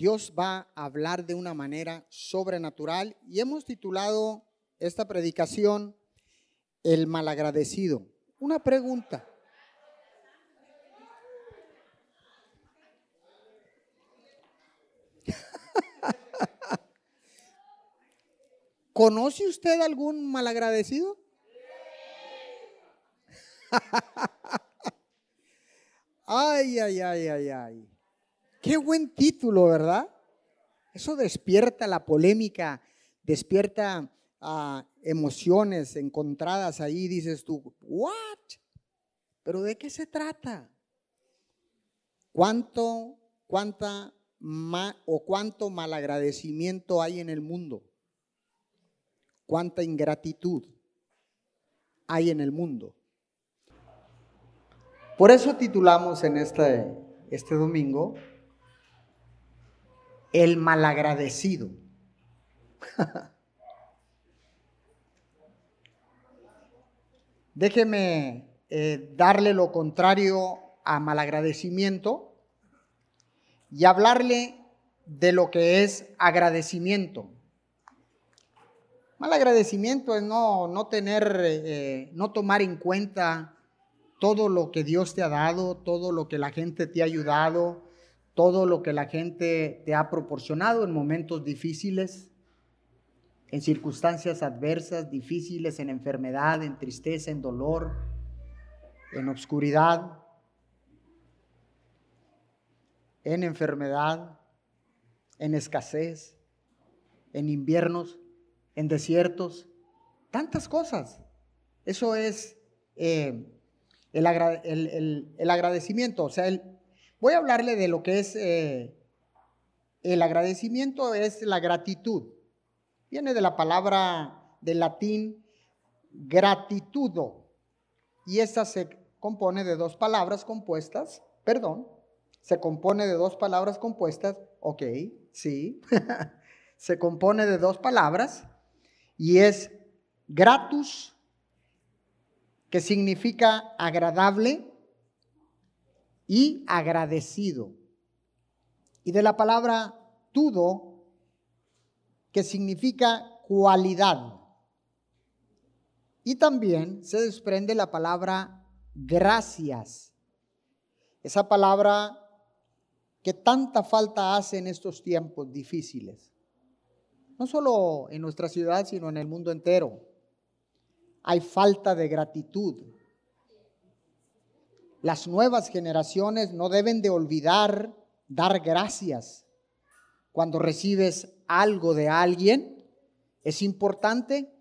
Dios va a hablar de una manera sobrenatural y hemos titulado esta predicación El malagradecido. Una pregunta. ¿Conoce usted algún malagradecido? ay, ay, ay, ay, ay. Qué buen título, ¿verdad? Eso despierta la polémica, despierta ah, emociones encontradas ahí. Dices tú, ¿what? ¿Pero de qué se trata? ¿Cuánto, cuánta o cuánto malagradecimiento hay en el mundo? ¿Cuánta ingratitud hay en el mundo? Por eso titulamos en este, este domingo el malagradecido. Déjeme eh, darle lo contrario a malagradecimiento y hablarle de lo que es agradecimiento. Malagradecimiento es no, no tener, eh, no tomar en cuenta todo lo que Dios te ha dado, todo lo que la gente te ha ayudado, todo lo que la gente te ha proporcionado en momentos difíciles, en circunstancias adversas, difíciles, en enfermedad, en tristeza, en dolor, en obscuridad, en enfermedad, en escasez, en inviernos, en desiertos, tantas cosas. Eso es eh, el, el, agradecimiento, o sea, el, Voy a hablarle de lo que es eh, el agradecimiento, es la gratitud. Viene de la palabra del latín gratitudo. Y esta se compone de dos palabras compuestas, perdón, se compone de dos palabras compuestas, ok, sí, se compone de dos palabras y es gratus, que significa agradable, y agradecido. Y de la palabra tudo, que significa cualidad. Y también se desprende la palabra gracias. Esa palabra que tanta falta hace en estos tiempos difíciles. No solo en nuestra ciudad, sino en el mundo entero. Hay falta de gratitud, las nuevas generaciones no deben de olvidar dar gracias. Cuando recibes algo de alguien, es importante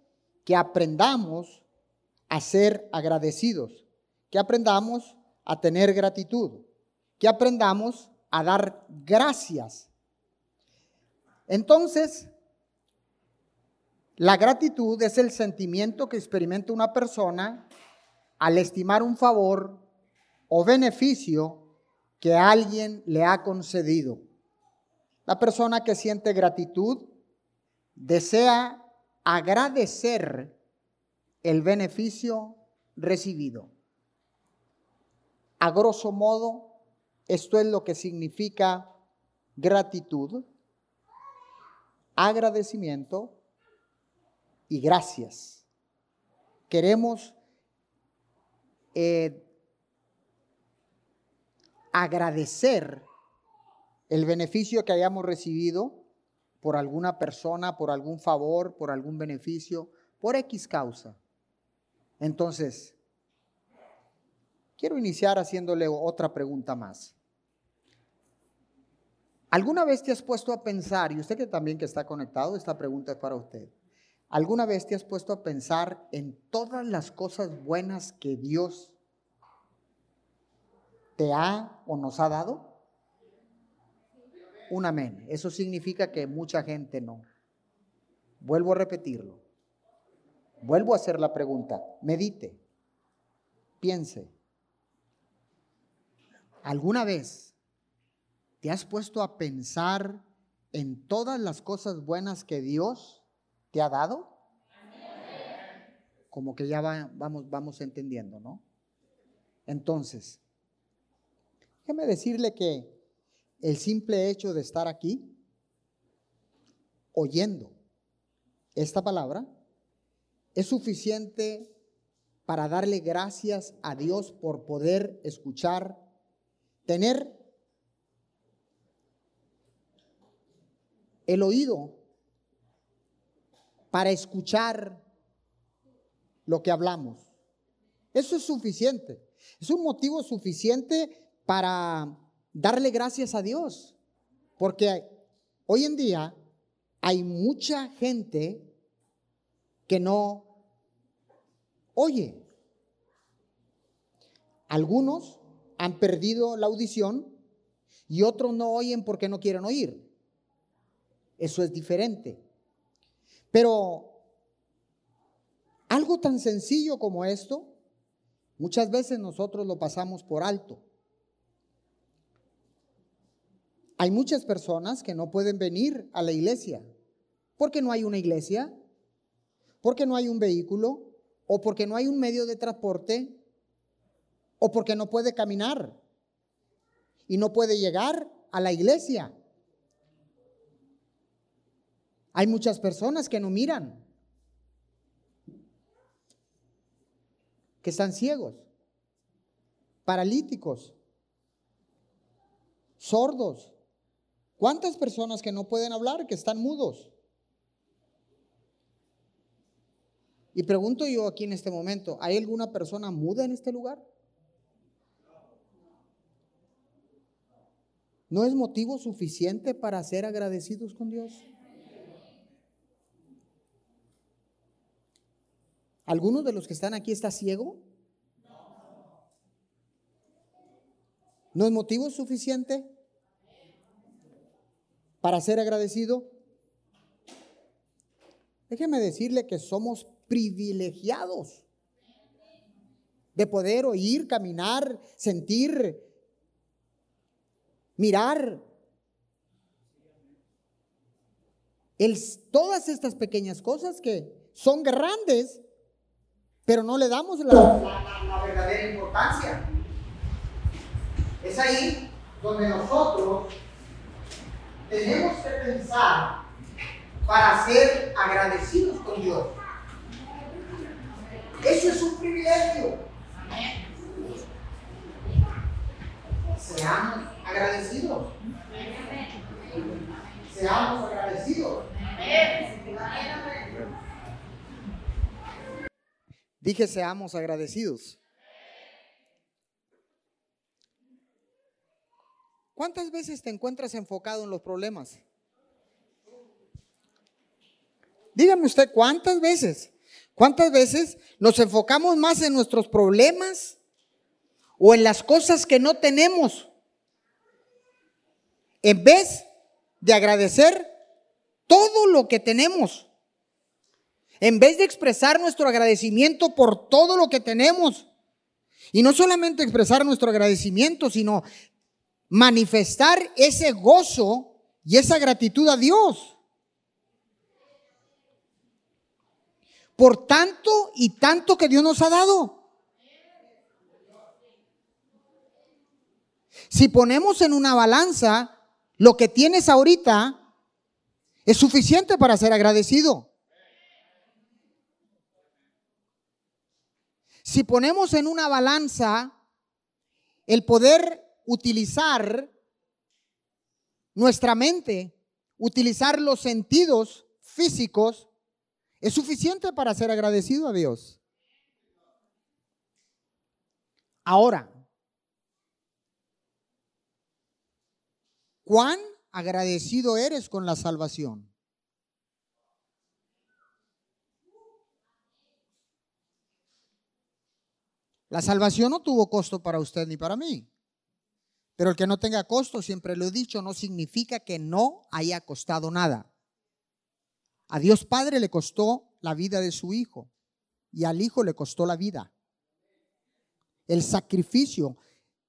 que aprendamos a ser agradecidos, que aprendamos a tener gratitud, que aprendamos a dar gracias. Entonces, la gratitud es el sentimiento que experimenta una persona al estimar un favor o beneficio que alguien le ha concedido. La persona que siente gratitud desea agradecer el beneficio recibido. A grosso modo, esto es lo que significa gratitud, agradecimiento y gracias. Queremos eh, agradecer el beneficio que hayamos recibido por alguna persona, por algún favor, por algún beneficio, por X causa. Entonces, quiero iniciar haciéndole otra pregunta más. ¿Alguna vez te has puesto a pensar, y usted que también que está conectado, esta pregunta es para usted, ¿alguna vez te has puesto a pensar en todas las cosas buenas que Dios te ha o nos ha dado? Un amén. Eso significa que mucha gente no. Vuelvo a repetirlo. Vuelvo a hacer la pregunta. Medite. Piense. ¿Alguna vez te has puesto a pensar en todas las cosas buenas que Dios te ha dado? Como que ya vamos, entendiendo, ¿no? Entonces, Déjeme decirle que el simple hecho de estar aquí, oyendo esta palabra, es suficiente para darle gracias a Dios por poder escuchar, tener el oído para escuchar lo que hablamos. Eso es suficiente. Es un motivo suficiente para darle gracias a Dios. Porque hoy en día hay mucha gente que no oye. Algunos han perdido la audición y otros no oyen porque no quieren oír. Eso es diferente. Pero algo tan sencillo como esto, muchas veces nosotros lo pasamos por alto. Hay muchas personas que no pueden venir a la iglesia. Porque no hay una iglesia, porque no hay un vehículo, o porque no hay un medio de transporte, o porque no puede caminar y no puede llegar a la iglesia. Hay muchas personas que no miran, que están ciegos, paralíticos, sordos. ¿Cuántas personas que no pueden hablar, que están mudos? Y pregunto yo aquí en este momento, ¿hay alguna persona muda en este lugar? ¿No es motivo suficiente para ser agradecidos con Dios? ¿Alguno de los que están aquí está ciego? ¿No es motivo suficiente para ser agradecido? Déjeme decirle que somos privilegiados de poder oír, caminar, sentir, mirar. El, todas estas pequeñas cosas que son grandes, pero no le damos la, la verdadera importancia. Es ahí donde nosotros tenemos que pensar para ser agradecidos con Dios. Eso es un privilegio. Seamos agradecidos. Seamos agradecidos. Dije seamos agradecidos. ¿Cuántas veces te encuentras enfocado en los problemas? Dígame usted, ¿cuántas veces? ¿Cuántas veces nos enfocamos más en nuestros problemas o en las cosas que no tenemos? En vez de agradecer todo lo que tenemos. En vez de expresar nuestro agradecimiento por todo lo que tenemos. Y no solamente expresar nuestro agradecimiento, sino manifestar ese gozo y esa gratitud a Dios. por tanto y tanto que Dios nos ha dado. Si ponemos en una balanza lo que tienes ahorita, es suficiente para ser agradecido. Si ponemos en una balanza el poder utilizar nuestra mente, utilizar los sentidos físicos, es suficiente para ser agradecido a Dios. Ahora, ¿cuán agradecido eres con la salvación? La salvación no tuvo costo para usted ni para mí. Pero el que no tenga costo, siempre lo he dicho, no significa que no haya costado nada. A Dios Padre le costó la vida de su Hijo y al Hijo le costó la vida. El sacrificio.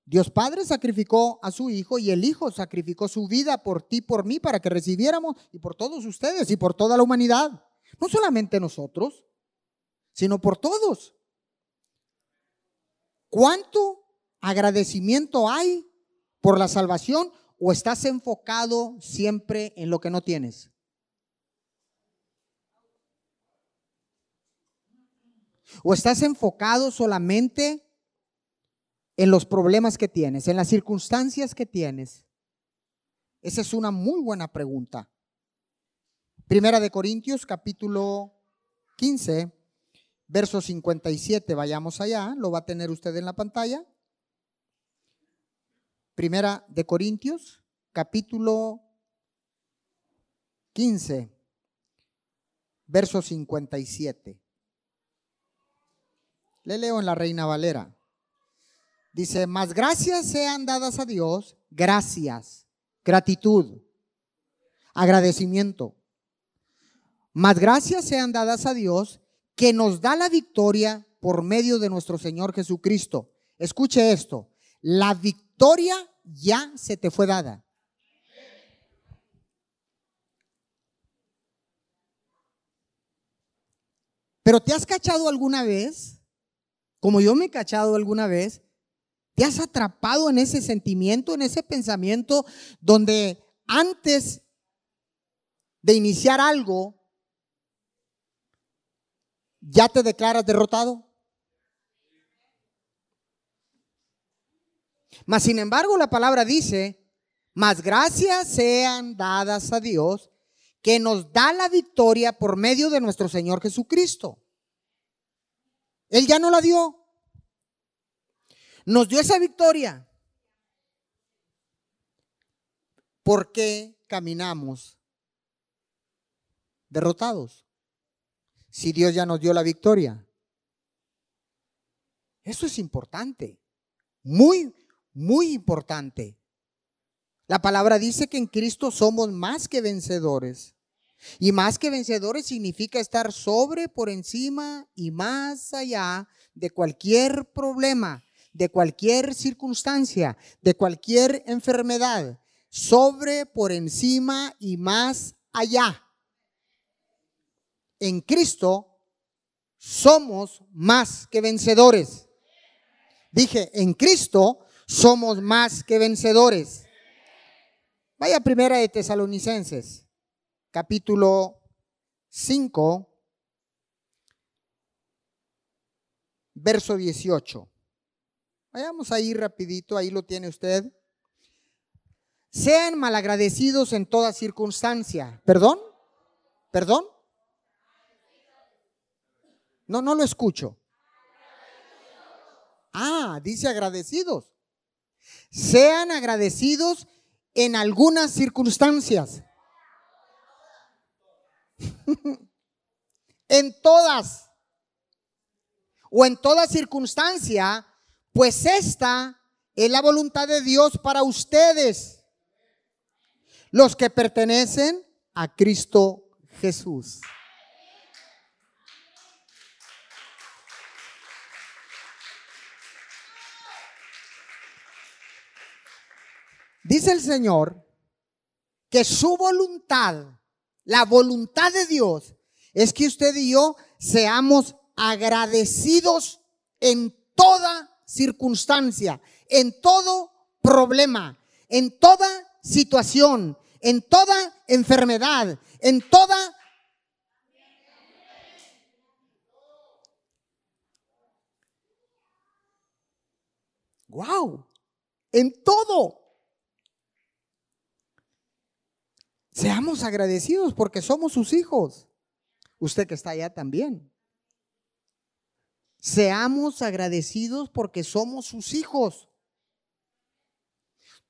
Dios Padre sacrificó a su Hijo y el Hijo sacrificó su vida por ti, por mí, para que recibiéramos y por todos ustedes y por toda la humanidad. No solamente nosotros, sino por todos. ¿Cuánto agradecimiento hay por la salvación o estás enfocado siempre en lo que no tienes? ¿O estás enfocado solamente en los problemas que tienes, en las circunstancias que tienes? Esa es una muy buena pregunta. Primera de Corintios capítulo 15, verso 57, vayamos allá, lo va a tener usted en la pantalla. Primera de Corintios capítulo 15, verso 57. Le leo en la Reina Valera. Dice, más gracias sean dadas a Dios, gracias, gratitud, agradecimiento. Más gracias sean dadas a Dios que nos da la victoria por medio de nuestro Señor Jesucristo. Escuche esto, la victoria ya se te fue dada. Pero ¿te has cachado alguna vez como yo me he cachado alguna vez, te has atrapado en ese sentimiento, en ese pensamiento donde antes de iniciar algo, ya te declaras derrotado. Mas sin embargo la palabra dice, más gracias sean dadas a Dios que nos da la victoria por medio de nuestro Señor Jesucristo. Él ya no la dio. Nos dio esa victoria. ¿Por qué caminamos derrotados? Si Dios ya nos dio la victoria. Eso es importante. Muy, muy importante. La palabra dice que en Cristo somos más que vencedores. Y más que vencedores significa estar sobre, por encima y más allá de cualquier problema, de cualquier circunstancia, de cualquier enfermedad, sobre, por encima y más allá. En Cristo somos más que vencedores. Dije, en Cristo somos más que vencedores. Vaya primera de Tesalonicenses capítulo 5, verso 18. Vayamos ahí rapidito, ahí lo tiene usted. Sean malagradecidos en toda circunstancia. ¿Perdón? ¿Perdón? No, no lo escucho. Ah, dice agradecidos. Sean agradecidos en algunas circunstancias. en todas o en toda circunstancia, pues esta es la voluntad de Dios para ustedes, los que pertenecen a Cristo Jesús. Dice el Señor que su voluntad la voluntad de Dios es que usted y yo seamos agradecidos en toda circunstancia, en todo problema, en toda situación, en toda enfermedad, en toda... ¡Wow! En todo. Seamos agradecidos porque somos sus hijos. Usted que está allá también. Seamos agradecidos porque somos sus hijos.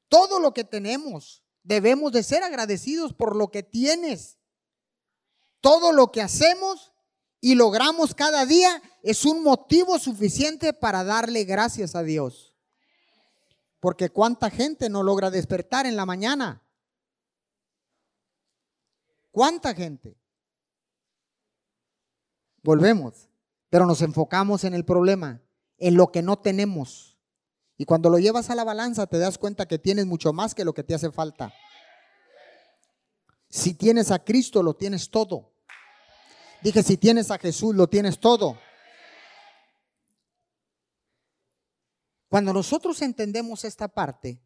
Todo lo que tenemos, debemos de ser agradecidos por lo que tienes. Todo lo que hacemos y logramos cada día es un motivo suficiente para darle gracias a Dios. Porque cuánta gente no logra despertar en la mañana ¿Cuánta gente? Volvemos, pero nos enfocamos en el problema, en lo que no tenemos. Y cuando lo llevas a la balanza te das cuenta que tienes mucho más que lo que te hace falta. Si tienes a Cristo, lo tienes todo. Dije, si tienes a Jesús, lo tienes todo. Cuando nosotros entendemos esta parte,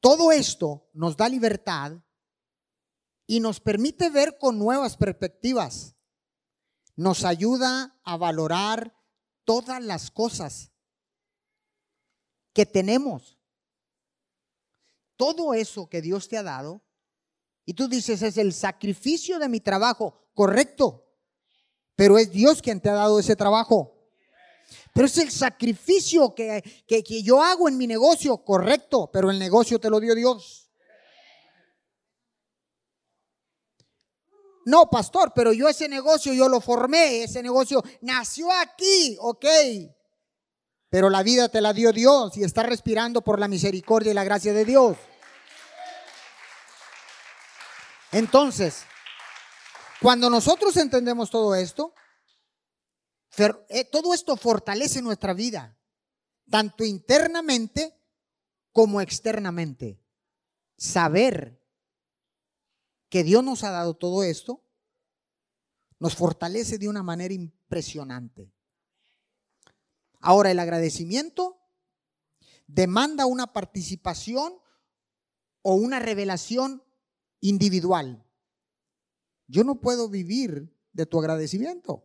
todo esto nos da libertad y nos permite ver con nuevas perspectivas. Nos ayuda a valorar todas las cosas que tenemos. Todo eso que Dios te ha dado, y tú dices, es el sacrificio de mi trabajo, correcto, pero es Dios quien te ha dado ese trabajo. Pero es el sacrificio que, que, que yo hago en mi negocio, correcto, pero el negocio te lo dio Dios. No, pastor, pero yo ese negocio, yo lo formé, ese negocio nació aquí, ok. Pero la vida te la dio Dios y estás respirando por la misericordia y la gracia de Dios. Entonces, cuando nosotros entendemos todo esto, eh, todo esto fortalece nuestra vida, tanto internamente como externamente. Saber que Dios nos ha dado todo esto, nos fortalece de una manera impresionante. Ahora, el agradecimiento demanda una participación o una revelación individual. Yo no puedo vivir de tu agradecimiento.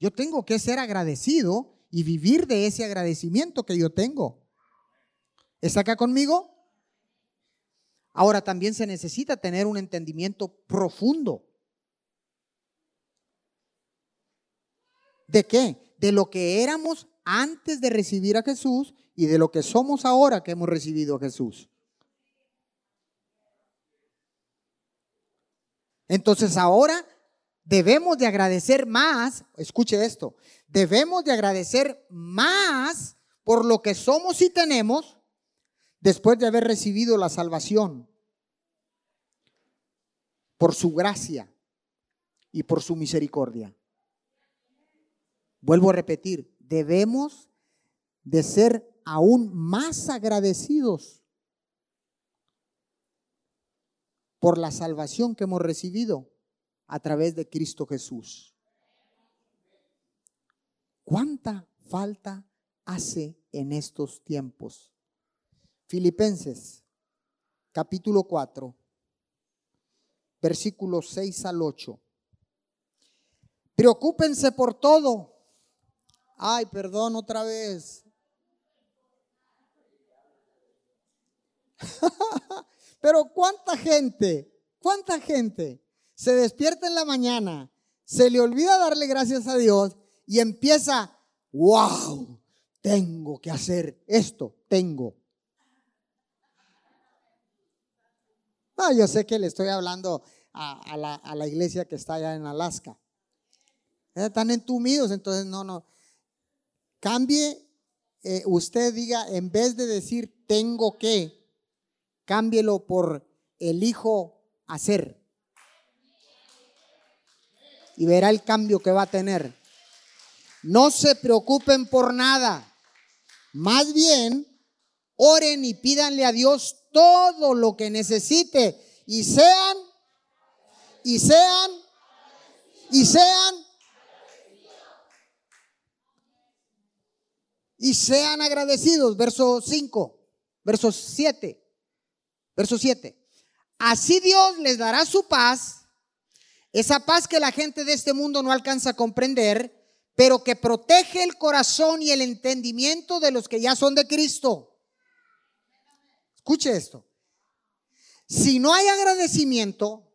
Yo tengo que ser agradecido y vivir de ese agradecimiento que yo tengo. ¿Está acá conmigo? Ahora también se necesita tener un entendimiento profundo. ¿De qué? De lo que éramos antes de recibir a Jesús y de lo que somos ahora que hemos recibido a Jesús. Entonces ahora debemos de agradecer más, escuche esto, debemos de agradecer más por lo que somos y tenemos después de haber recibido la salvación, por su gracia y por su misericordia. Vuelvo a repetir, debemos de ser aún más agradecidos por la salvación que hemos recibido a través de Cristo Jesús. ¿Cuánta falta hace en estos tiempos? Filipenses capítulo 4, versículos 6 al 8. Preocúpense por todo. Ay, perdón otra vez. Pero cuánta gente, cuánta gente se despierta en la mañana, se le olvida darle gracias a Dios y empieza, wow, tengo que hacer esto, tengo. No, yo sé que le estoy hablando a, la, iglesia que está allá en Alaska. Están entumidos, entonces no, no. Cambie, eh, usted diga, en vez de decir tengo que, cámbielo por elijo hacer. Y verá el cambio que va a tener. No se preocupen por nada. Más bien, oren y pídanle a Dios todo lo que necesite y sean, y sean, y sean, y sean agradecidos. Verso 5, verso 7, verso 7. Así Dios les dará su paz, esa paz que la gente de este mundo no alcanza a comprender, pero que protege el corazón y el entendimiento de los que ya son de Cristo. Escuche esto. Si no hay agradecimiento,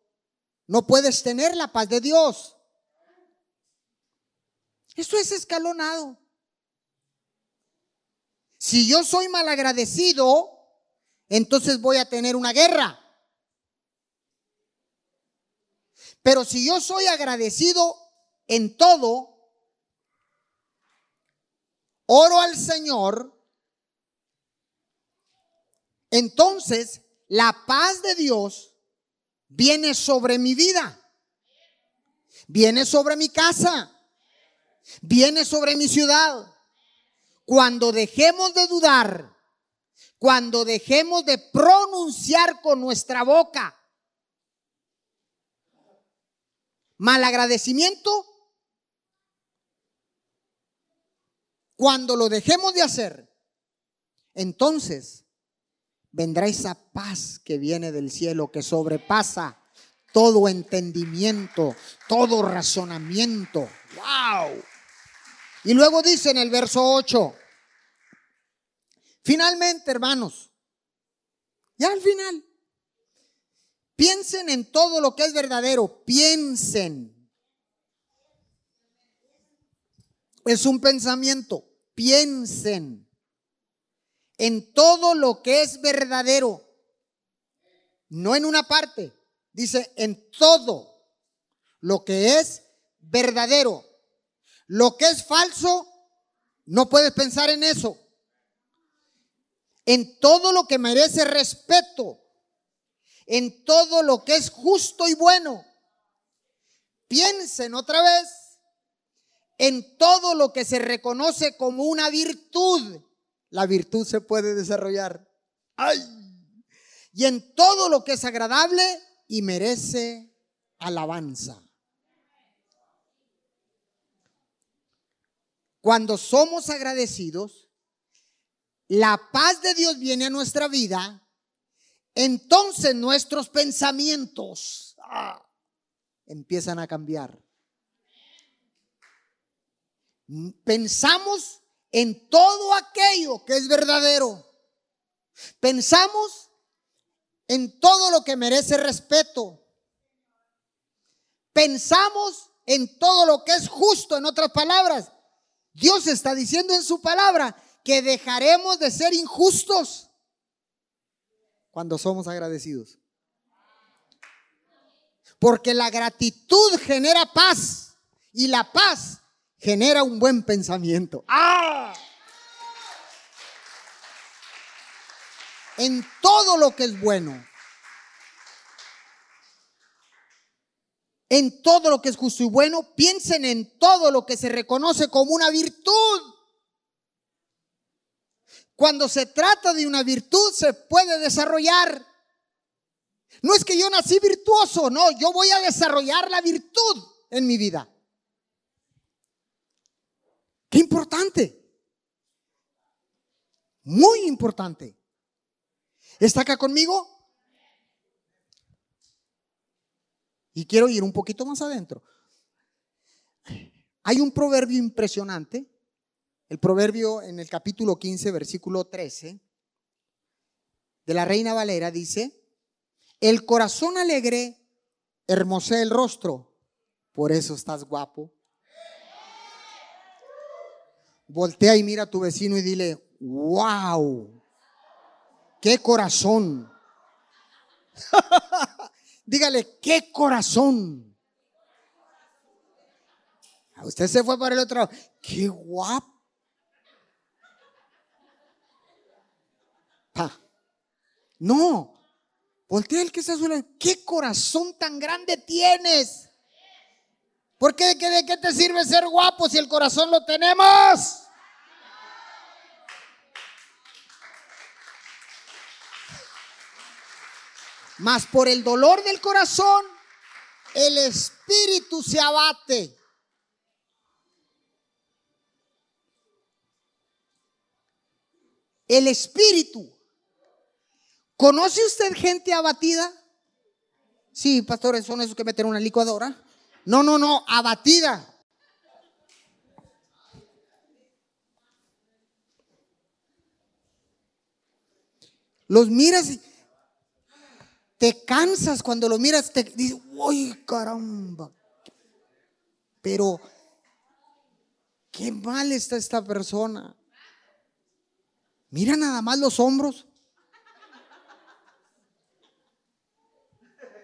no puedes tener la paz de Dios. Eso es escalonado. Si yo soy mal agradecido, entonces voy a tener una guerra. Pero si yo soy agradecido en todo, oro al Señor, entonces la paz de Dios viene sobre mi vida, viene sobre mi casa, viene sobre mi ciudad. Cuando dejemos de dudar, cuando dejemos de pronunciar con nuestra boca malagradecimiento, cuando lo dejemos de hacer, entonces vendrá esa paz que viene del cielo, que sobrepasa todo entendimiento, todo razonamiento. ¡Wow! Y luego dice en el verso 8, finalmente, hermanos, ya al final, piensen en todo lo que es verdadero, piensen. Es un pensamiento, piensen en todo lo que es verdadero, no en una parte, dice en todo lo que es verdadero. Lo que es falso, no puedes pensar en eso. En todo lo que merece respeto, en todo lo que es justo y bueno. Piensen otra vez en todo lo que se reconoce como una virtud. La virtud se puede desarrollar. ¡Ay! Y en todo lo que es agradable y merece alabanza. Cuando somos agradecidos, la paz de Dios viene a nuestra vida, entonces nuestros pensamientos ah, empiezan a cambiar. Pensamos en todo aquello que es verdadero. Pensamos en todo lo que merece respeto. Pensamos en todo lo que es justo, en otras palabras, Dios está diciendo en su palabra que dejaremos de ser injustos cuando somos agradecidos. Porque la gratitud genera paz y la paz genera un buen pensamiento. ¡Ah! En todo lo que es bueno. en todo lo que es justo y bueno, piensen en todo lo que se reconoce como una virtud. Cuando se trata de una virtud se puede desarrollar. No es que yo nací virtuoso, no, yo voy a desarrollar la virtud en mi vida. Qué importante. Muy importante. ¿Está acá conmigo? Y quiero ir un poquito más adentro. Hay un proverbio impresionante, el proverbio en el capítulo 15, versículo 13, de la Reina Valera dice, el corazón alegre hermosea el rostro, por eso estás guapo. Voltea y mira a tu vecino y dile, wow, qué corazón. Dígale, qué corazón. Usted se fue para el otro lado. Qué guapo. No. Voltea el que está a su lado. ¿Qué corazón tan grande tienes? ¿Por qué? ¿De qué te sirve ser guapo si el corazón lo tenemos? Mas por el dolor del corazón, el espíritu se abate. El espíritu. ¿Conoce usted gente abatida? Sí, pastores, son esos que meten una licuadora. No, no, no, abatida. Los miras y te cansas cuando lo miras, te dices, uy, caramba! Pero, qué mal está esta persona. Mira nada más los hombros.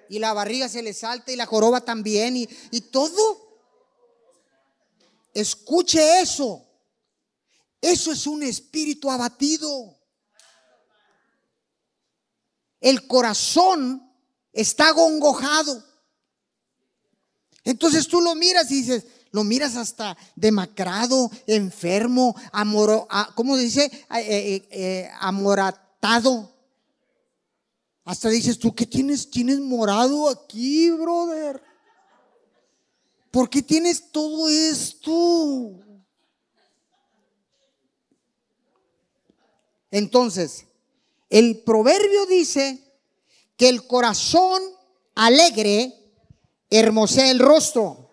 Y la barriga se le salta y la joroba también y, y todo. Escuche eso. Eso es un espíritu abatido. El corazón está gongojado. Entonces tú lo miras y dices, lo miras hasta demacrado, enfermo, amor, ¿cómo dice? Eh, eh, eh, amoratado. Hasta dices, ¿tú qué tienes? Tienes morado aquí, brother. ¿Por qué tienes todo esto? Entonces, El proverbio dice que el corazón alegre hermosea el rostro.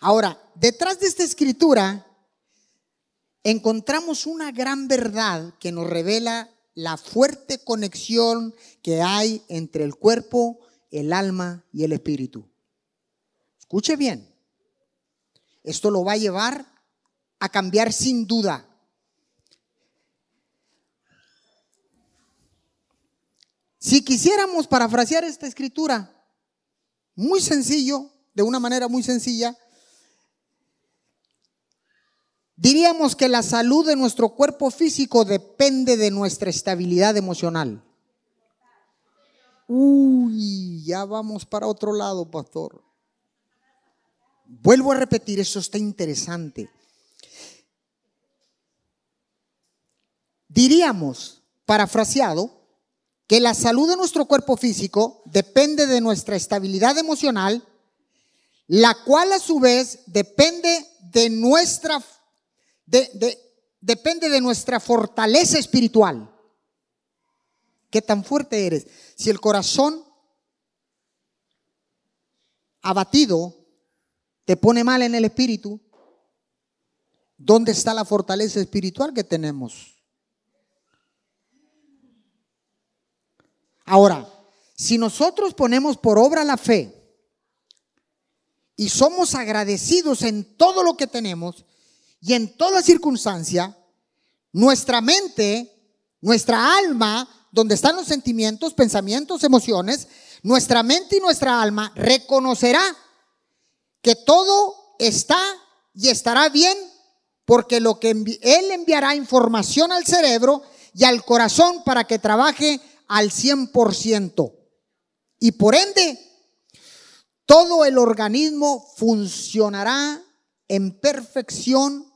Ahora, detrás de esta escritura encontramos una gran verdad que nos revela la fuerte conexión que hay entre el cuerpo, el alma y el espíritu. Escuche bien, esto lo va a llevar a cambiar sin duda. Si quisiéramos parafrasear esta escritura, muy sencillo, de una manera muy sencilla, diríamos que la salud de nuestro cuerpo físico depende de nuestra estabilidad emocional. Uy, ya vamos para otro lado, pastor. Vuelvo a repetir, eso está interesante. Diríamos, parafraseado, que la salud de nuestro cuerpo físico depende de nuestra estabilidad emocional, la cual a su vez depende de nuestra, depende de nuestra fortaleza espiritual. ¿Qué tan fuerte eres? Si el corazón abatido te pone mal en el espíritu, ¿dónde está la fortaleza espiritual que tenemos? Ahora, si nosotros ponemos por obra la fe y somos agradecidos en todo lo que tenemos y en toda circunstancia, nuestra mente, nuestra alma, donde están los sentimientos, pensamientos, emociones, nuestra mente y nuestra alma reconocerá que todo está y estará bien porque lo que Él enviará información al cerebro y al corazón para que trabaje al 100%. Y por ende, todo el organismo funcionará en perfección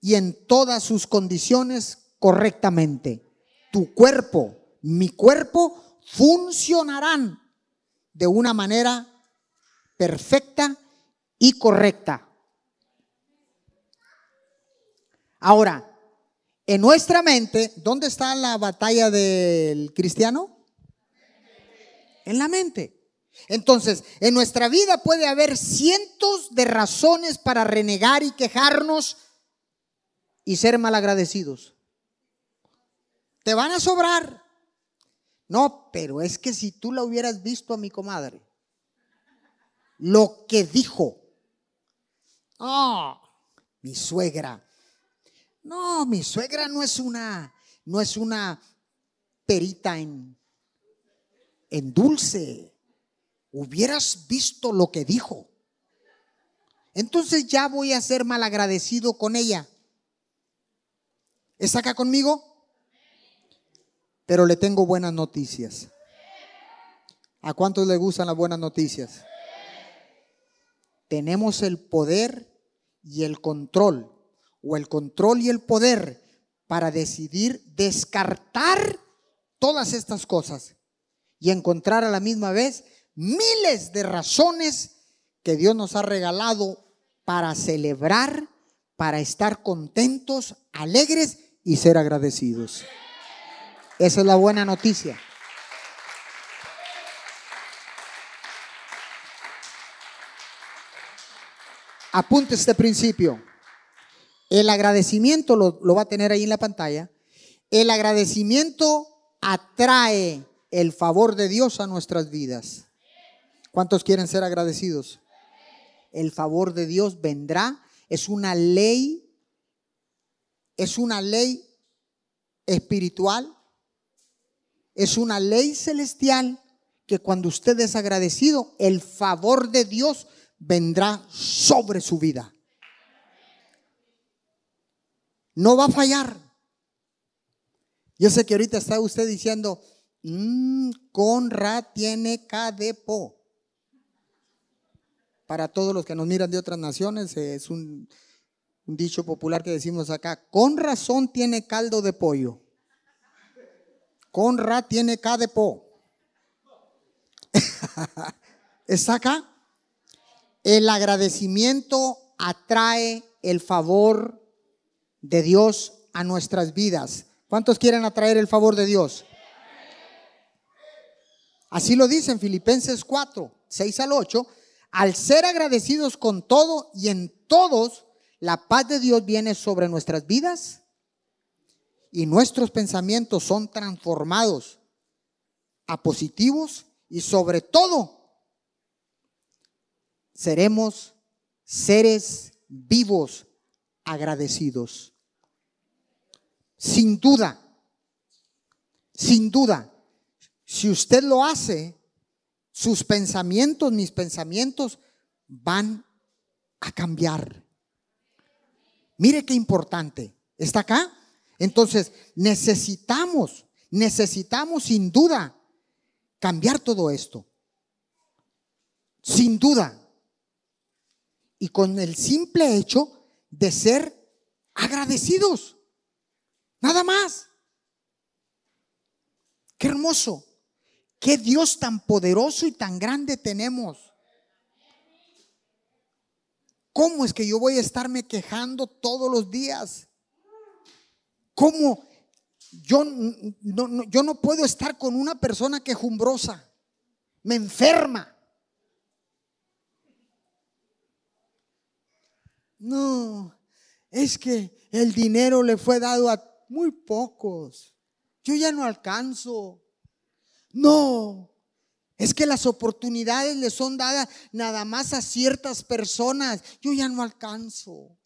y en todas sus condiciones correctamente. Tu cuerpo, mi cuerpo, funcionarán de una manera perfecta y correcta. Ahora, en nuestra mente, ¿dónde está la batalla del cristiano? En la mente. Entonces, en nuestra vida puede haber cientos de razones para renegar y quejarnos y ser malagradecidos. Te van a sobrar. No, pero es que si tú la hubieras visto a mi comadre, lo que dijo, oh, mi suegra, no, mi suegra no es una, no es una perita en, en dulce. Hubieras visto lo que dijo. Entonces ya voy a ser malagradecido con ella. ¿Está acá conmigo? Pero le tengo buenas noticias. ¿A cuántos le gustan las buenas noticias? Tenemos el poder y el control o el control y el poder para decidir descartar todas estas cosas y encontrar a la misma vez miles de razones que Dios nos ha regalado para celebrar, para estar contentos, alegres y ser agradecidos. Esa es la buena noticia. Apunte este principio. El agradecimiento lo, va a tener ahí en la pantalla. El agradecimiento atrae el favor de Dios a nuestras vidas. ¿Cuántos quieren ser agradecidos? El favor de Dios vendrá. Es una ley, es una ley espiritual, es una ley celestial que cuando usted es agradecido, el favor de Dios vendrá sobre su vida no va a fallar. Yo sé que ahorita está usted diciendo, mmm, Conra tiene cadepo. Para todos los que nos miran de otras naciones, es un, un dicho popular que decimos acá, con razón tiene caldo de pollo. Conra tiene cadepo. ¿Está acá? El agradecimiento atrae el favor de Dios a nuestras vidas. ¿Cuántos quieren atraer el favor de Dios? Así lo dice en Filipenses 4, 6 al 8. Al ser agradecidos con todo y en todos, la paz de Dios viene sobre nuestras vidas y nuestros pensamientos son transformados a positivos y sobre todo seremos seres vivos agradecidos. Sin duda, sin duda, si usted lo hace, sus pensamientos, mis pensamientos van a cambiar. Mire qué importante. ¿Está acá? Entonces, necesitamos, necesitamos sin duda cambiar todo esto. Sin duda. Y con el simple hecho de ser agradecidos. Nada más. Qué hermoso. Qué Dios tan poderoso y tan grande tenemos. ¿Cómo es que yo voy a estarme quejando todos los días? ¿Cómo? Yo no, yo no puedo estar con una persona quejumbrosa. Me enferma. No, es que el dinero le fue dado a muy pocos. Yo ya no alcanzo. No, es que las oportunidades le son dadas nada más a ciertas personas. Yo ya no alcanzo.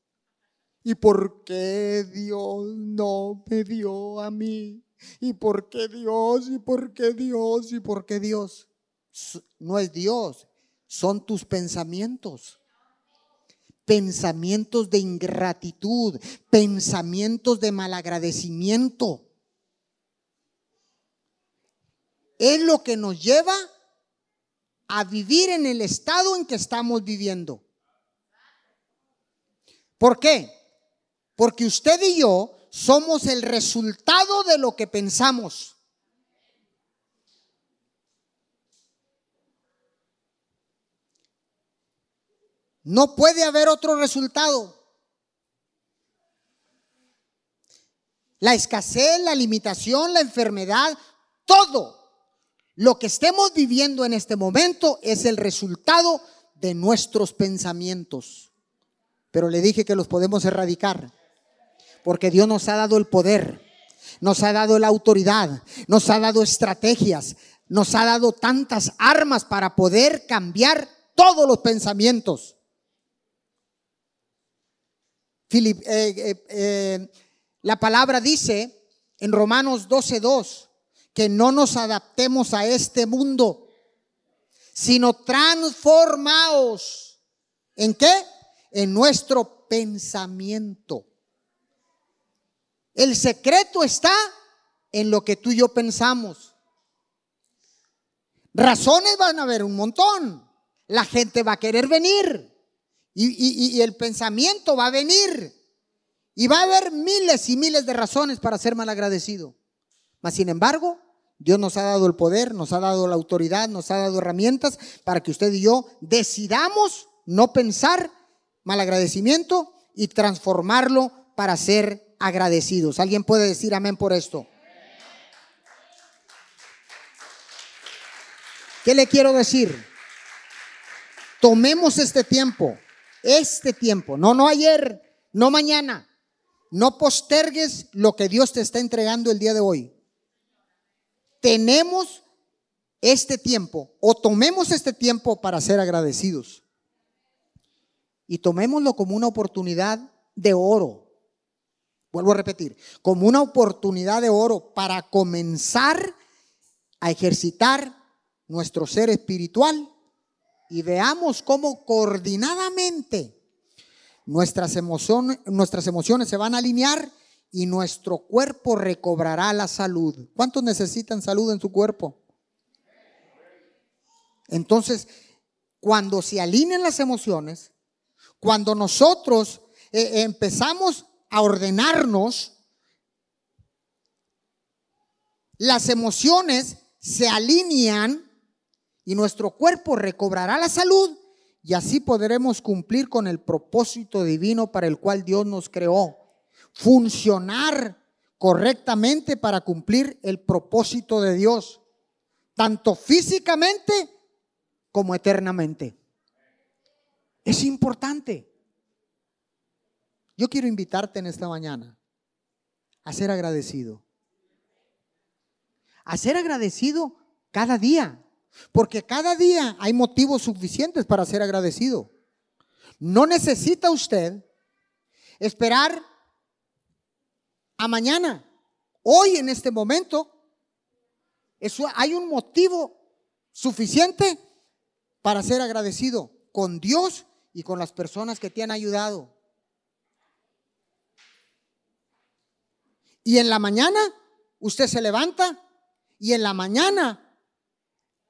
¿Y por qué Dios no me dio a mí? ¿Y por qué Dios? ¿Y por qué Dios? ¿Y por qué Dios? No es Dios, son tus pensamientos. Pensamientos de ingratitud, pensamientos de malagradecimiento. es lo que nos lleva a vivir en el estado en que estamos viviendo. ¿Por qué? Porque usted y yo somos el resultado de lo que pensamos. No puede haber otro resultado. La escasez, la limitación, la enfermedad, todo lo que estemos viviendo en este momento es el resultado de nuestros pensamientos. Pero le dije que los podemos erradicar. Porque Dios nos ha dado el poder, nos ha dado la autoridad, nos ha dado estrategias, nos ha dado tantas armas para poder cambiar todos los pensamientos. Eh, eh, eh, la palabra dice en Romanos 12:2 que no nos adaptemos a este mundo, sino transformaos. ¿En qué? En nuestro pensamiento. El secreto está en lo que tú y yo pensamos. Razones van a haber un montón. La gente va a querer venir. Y, el pensamiento va a venir. Y va a haber miles y miles de razones para ser malagradecido. Mas, sin embargo, Dios nos ha dado el poder, nos ha dado la autoridad, nos ha dado herramientas para que usted y yo decidamos no pensar mal agradecimiento y transformarlo para ser agradecidos. ¿Alguien puede decir amén por esto? ¿Qué le quiero decir? Tomemos este tiempo, este tiempo, no, no ayer, no mañana. No postergues lo que Dios te está entregando el día de hoy tenemos este tiempo o tomemos este tiempo para ser agradecidos. Y tomémoslo como una oportunidad de oro. Vuelvo a repetir, como una oportunidad de oro para comenzar a ejercitar nuestro ser espiritual y veamos cómo coordinadamente nuestras emociones, nuestras emociones se van a alinear y nuestro cuerpo recobrará la salud. ¿Cuántos necesitan salud en su cuerpo? Entonces, cuando se alinean las emociones, cuando nosotros eh, empezamos a ordenarnos, las emociones se alinean y nuestro cuerpo recobrará la salud y así podremos cumplir con el propósito divino para el cual Dios nos creó funcionar correctamente para cumplir el propósito de Dios, tanto físicamente como eternamente. Es importante. Yo quiero invitarte en esta mañana a ser agradecido. A ser agradecido cada día. Porque cada día hay motivos suficientes para ser agradecido. No necesita usted esperar a mañana. Hoy en este momento eso, hay un motivo suficiente para ser agradecido con Dios y con las personas que te han ayudado. Y en la mañana usted se levanta y en la mañana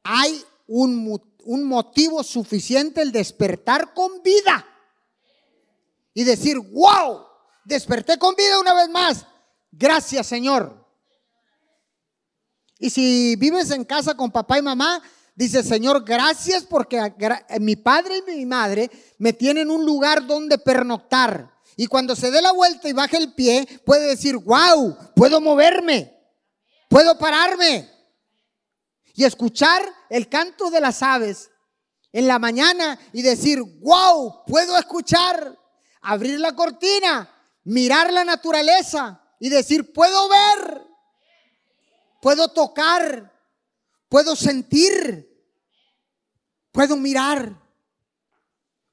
hay un, un motivo suficiente el despertar con vida y decir, wow, desperté con vida una vez más. Gracias Señor. Y si vives en casa con papá y mamá, dice, Señor, gracias porque mi padre y mi madre me tienen un lugar donde pernoctar. Y cuando se dé la vuelta y baje el pie, puede decir, wow, puedo moverme, puedo pararme y escuchar el canto de las aves en la mañana y decir, wow, puedo escuchar, abrir la cortina, mirar la naturaleza y decir, puedo ver, puedo tocar, puedo sentir, puedo mirar,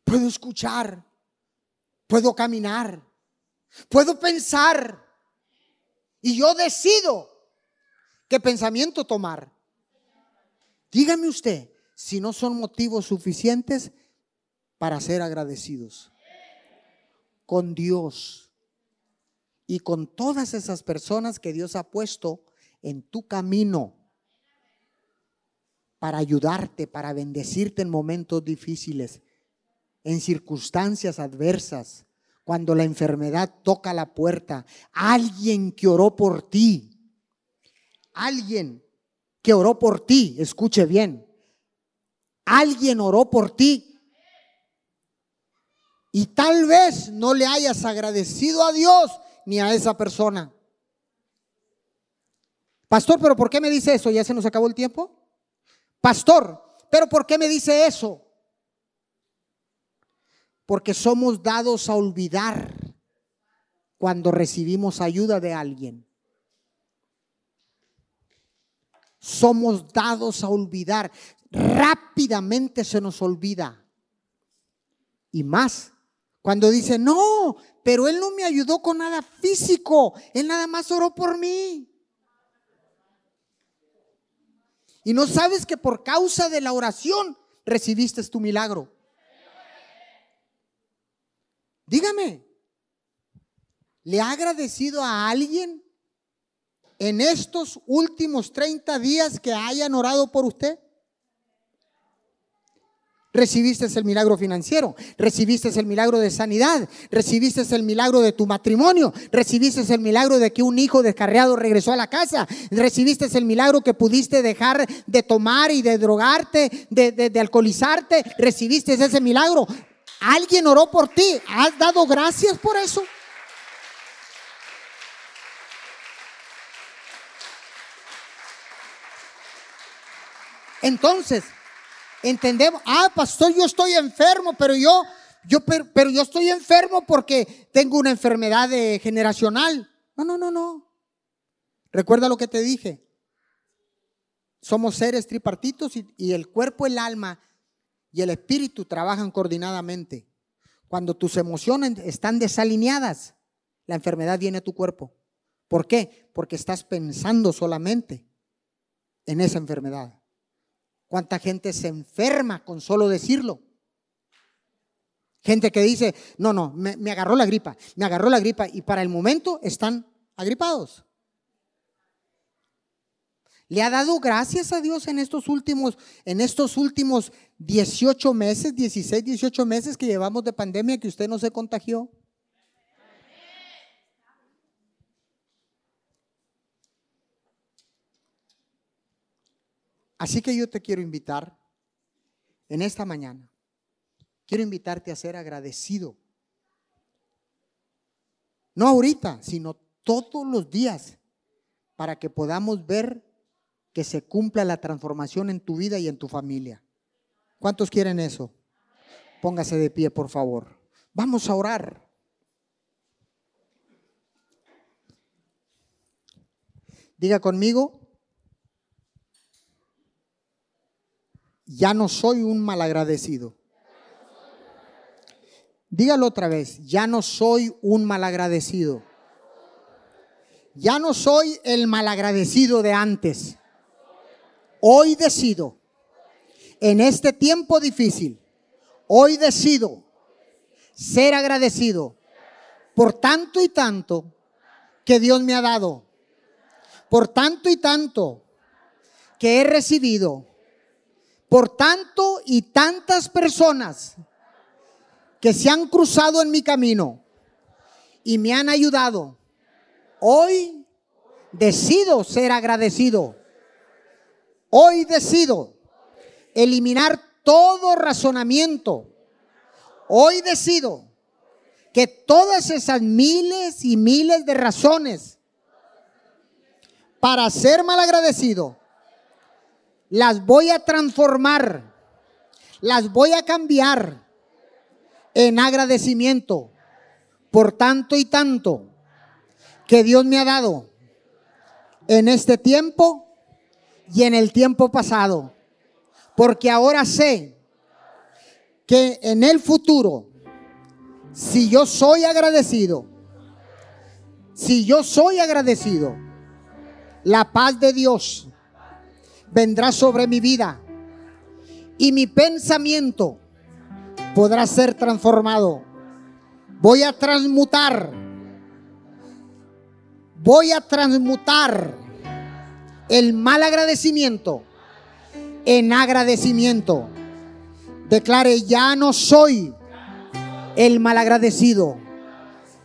puedo escuchar, puedo caminar, puedo pensar. Y yo decido qué pensamiento tomar. Dígame usted si no son motivos suficientes para ser agradecidos con Dios y con todas esas personas que Dios ha puesto en tu camino para ayudarte, para bendecirte en momentos difíciles, en circunstancias adversas, cuando la enfermedad toca la puerta. Alguien que oró por ti, alguien que oró por ti, escuche bien, alguien oró por ti y tal vez no le hayas agradecido a Dios ni a esa persona. Pastor, pero ¿por qué me dice eso? ¿Ya se nos acabó el tiempo? Pastor, pero ¿por qué me dice eso? Porque somos dados a olvidar cuando recibimos ayuda de alguien. Somos dados a olvidar. Rápidamente se nos olvida. Y más cuando dice, no, pero él no me ayudó con nada físico. Él nada más oró por mí. Y no sabes que por causa de la oración recibiste tu milagro. Dígame, ¿le ha agradecido a alguien en estos últimos 30 días que hayan orado por usted? Recibiste el milagro financiero, recibiste el milagro de sanidad, recibiste el milagro de tu matrimonio, recibiste el milagro de que un hijo descarriado regresó a la casa, recibiste el milagro que pudiste dejar de tomar y de drogarte, de, de alcoholizarte, recibiste ese milagro. Alguien oró por ti, ¿has dado gracias por eso? Entonces, entendemos, ah, pastor, yo estoy enfermo, pero yo, yo, pero, yo estoy enfermo porque tengo una enfermedad generacional. No, no, no, no. Recuerda lo que te dije. Somos seres tripartitos y el cuerpo, el alma y el espíritu trabajan coordinadamente. Cuando tus emociones están desalineadas, la enfermedad viene a tu cuerpo. ¿Por qué? Porque estás pensando solamente en esa enfermedad. ¿Cuánta gente se enferma con solo decirlo? Gente que dice, no, no, me, agarró la gripa, me agarró la gripa y para el momento están agripados. ¿Le ha dado gracias a Dios en estos últimos, en estos últimos 18 meses, 16, 18 meses que llevamos de pandemia que usted no se contagió? Así que yo te quiero invitar en esta mañana. Quiero invitarte a ser agradecido. No ahorita, sino todos los días para que podamos ver que se cumpla la transformación en tu vida y en tu familia. ¿Cuántos quieren eso? Póngase de pie, por favor. Vamos a orar. Diga conmigo, ya no soy un malagradecido. Dígalo otra vez, ya no soy un malagradecido. Ya no soy el malagradecido de antes. Hoy decido, en este tiempo difícil, hoy decido ser agradecido por tanto y tanto que Dios me ha dado, por tanto y tanto que he recibido, por tanto y tantas personas que se han cruzado en mi camino y me han ayudado. Hoy decido ser agradecido. Hoy decido eliminar todo razonamiento. Hoy decido que todas esas miles y miles de razones para ser malagradecido, las voy a transformar, las voy a cambiar en agradecimiento por tanto y tanto que Dios me ha dado en este tiempo y en el tiempo pasado. Porque ahora sé que en el futuro, si yo soy agradecido, si yo soy agradecido, la paz de Dios vendrá sobre mi vida y mi pensamiento podrá ser transformado. Voy a transmutar. Voy a transmutar el mal agradecimiento en agradecimiento. Declare, ya no soy el mal agradecido.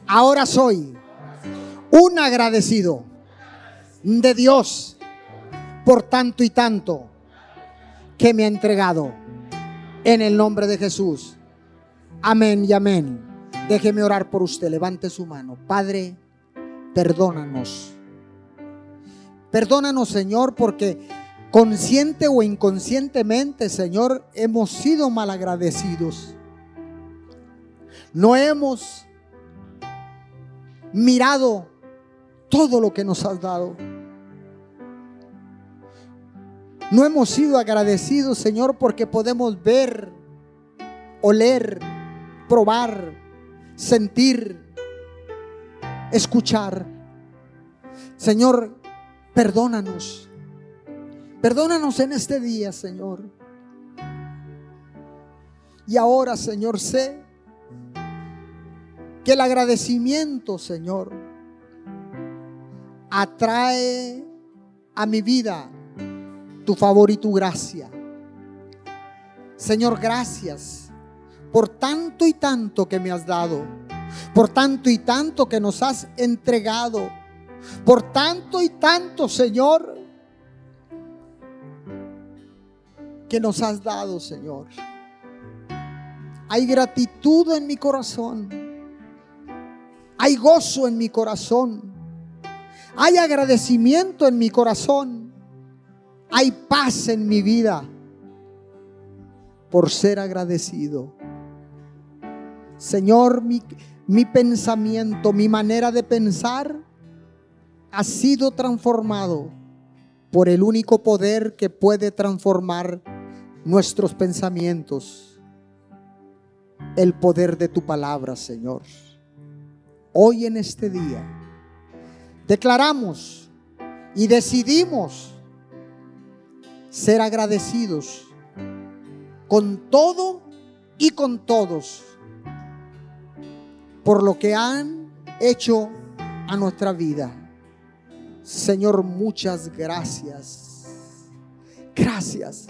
Ahora soy un agradecido de Dios por tanto y tanto que me ha entregado en el nombre de Jesús. Amén y amén. Déjeme orar por usted. Levante su mano. Padre, perdónanos. Perdónanos, Señor, porque consciente o inconscientemente, Señor, hemos sido malagradecidos. No hemos mirado todo lo que nos has dado. No hemos sido agradecidos, Señor, porque podemos ver, oler, probar, sentir, escuchar. Señor, perdónanos. Perdónanos en este día, Señor. Y ahora, Señor, sé que el agradecimiento, Señor, atrae a mi vida tu favor y tu gracia. Señor, gracias por tanto y tanto que me has dado, por tanto y tanto que nos has entregado, por tanto y tanto, Señor, que nos has dado, Señor. Hay gratitud en mi corazón. Hay gozo en mi corazón. Hay agradecimiento en mi corazón. Hay paz en mi vida por ser agradecido. Señor, mi, mi pensamiento, mi manera de pensar ha sido transformado por el único poder que puede transformar nuestros pensamientos. El poder de tu palabra, Señor. Hoy en este día declaramos y decidimos ser agradecidos con todo y con todos por lo que han hecho a nuestra vida. Señor, muchas gracias. Gracias.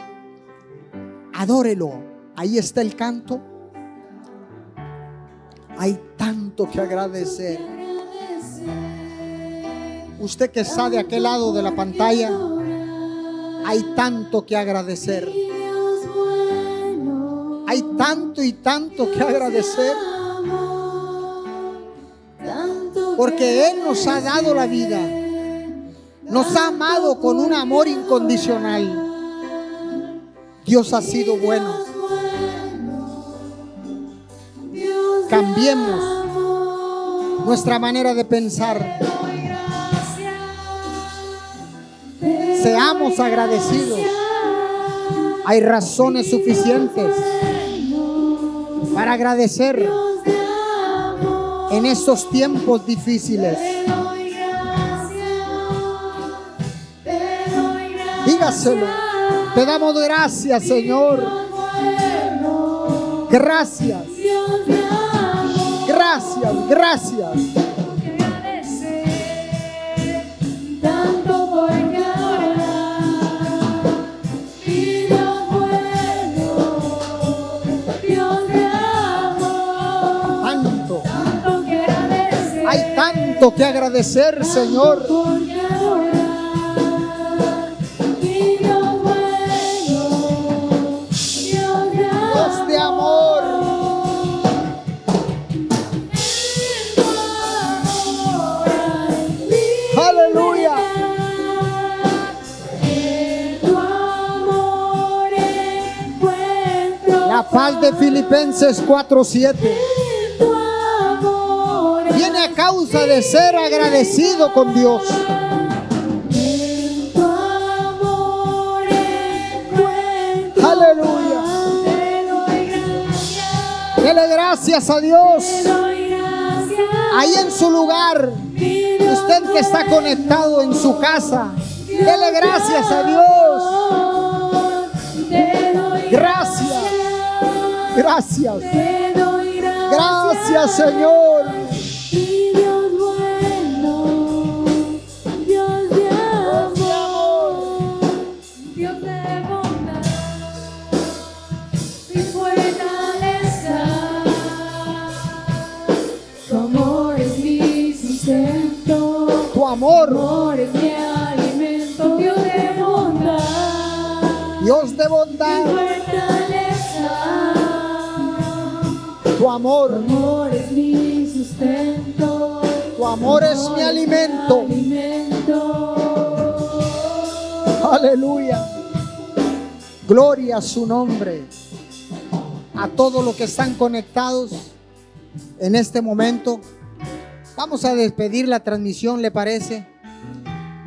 Adórelo. Ahí está el canto. Hay tanto que agradecer. Usted que está de aquel lado de la pantalla hay tanto que agradecer. Hay tanto y tanto que agradecer. Porque Él nos ha dado la vida. Nos ha amado con un amor incondicional. Dios ha sido bueno. Cambiemos nuestra manera de pensar. Seamos agradecidos. Hay razones suficientes para agradecer en estos tiempos difíciles. Dígaselo. Te damos gracias, Señor. Gracias. Gracias, gracias. Que agradecer, Señor. Dios de amor. La paz de Filipenses 4:7 en tu amor de ser agradecido con Dios. Aleluya. Dele gracias a Dios. Ahí en su lugar, usted que está conectado en su casa, dele gracias a Dios. Gracias. Gracias Gracias, Señor. Tu amor, Tu amor es mi sustento. tu amor es mi alimento. alimento. Aleluya. Gloria a su nombre. A todos los que están conectados en este momento. Vamos a despedir la transmisión, ¿le parece?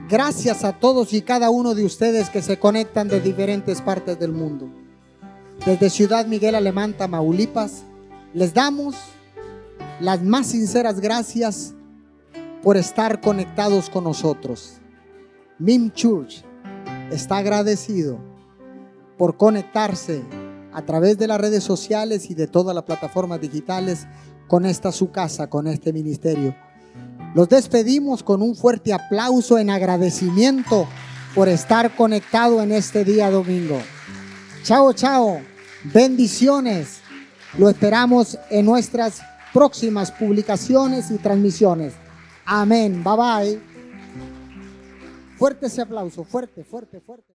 Gracias a todos y cada uno de ustedes que se conectan de diferentes partes del mundo. Desde Ciudad Miguel Alemán, Tamaulipas, les damos las más sinceras gracias por estar conectados con nosotros. Mim Church está agradecido por conectarse a través de las redes sociales y de todas las plataformas digitales con esta su casa, con este ministerio. Los despedimos con un fuerte aplauso en agradecimiento por estar conectado en este día domingo. Chao, chao. Bendiciones. Lo esperamos en nuestras próximas publicaciones y transmisiones. Amén. Bye bye. Fuerte ese aplauso. Fuerte, fuerte, fuerte.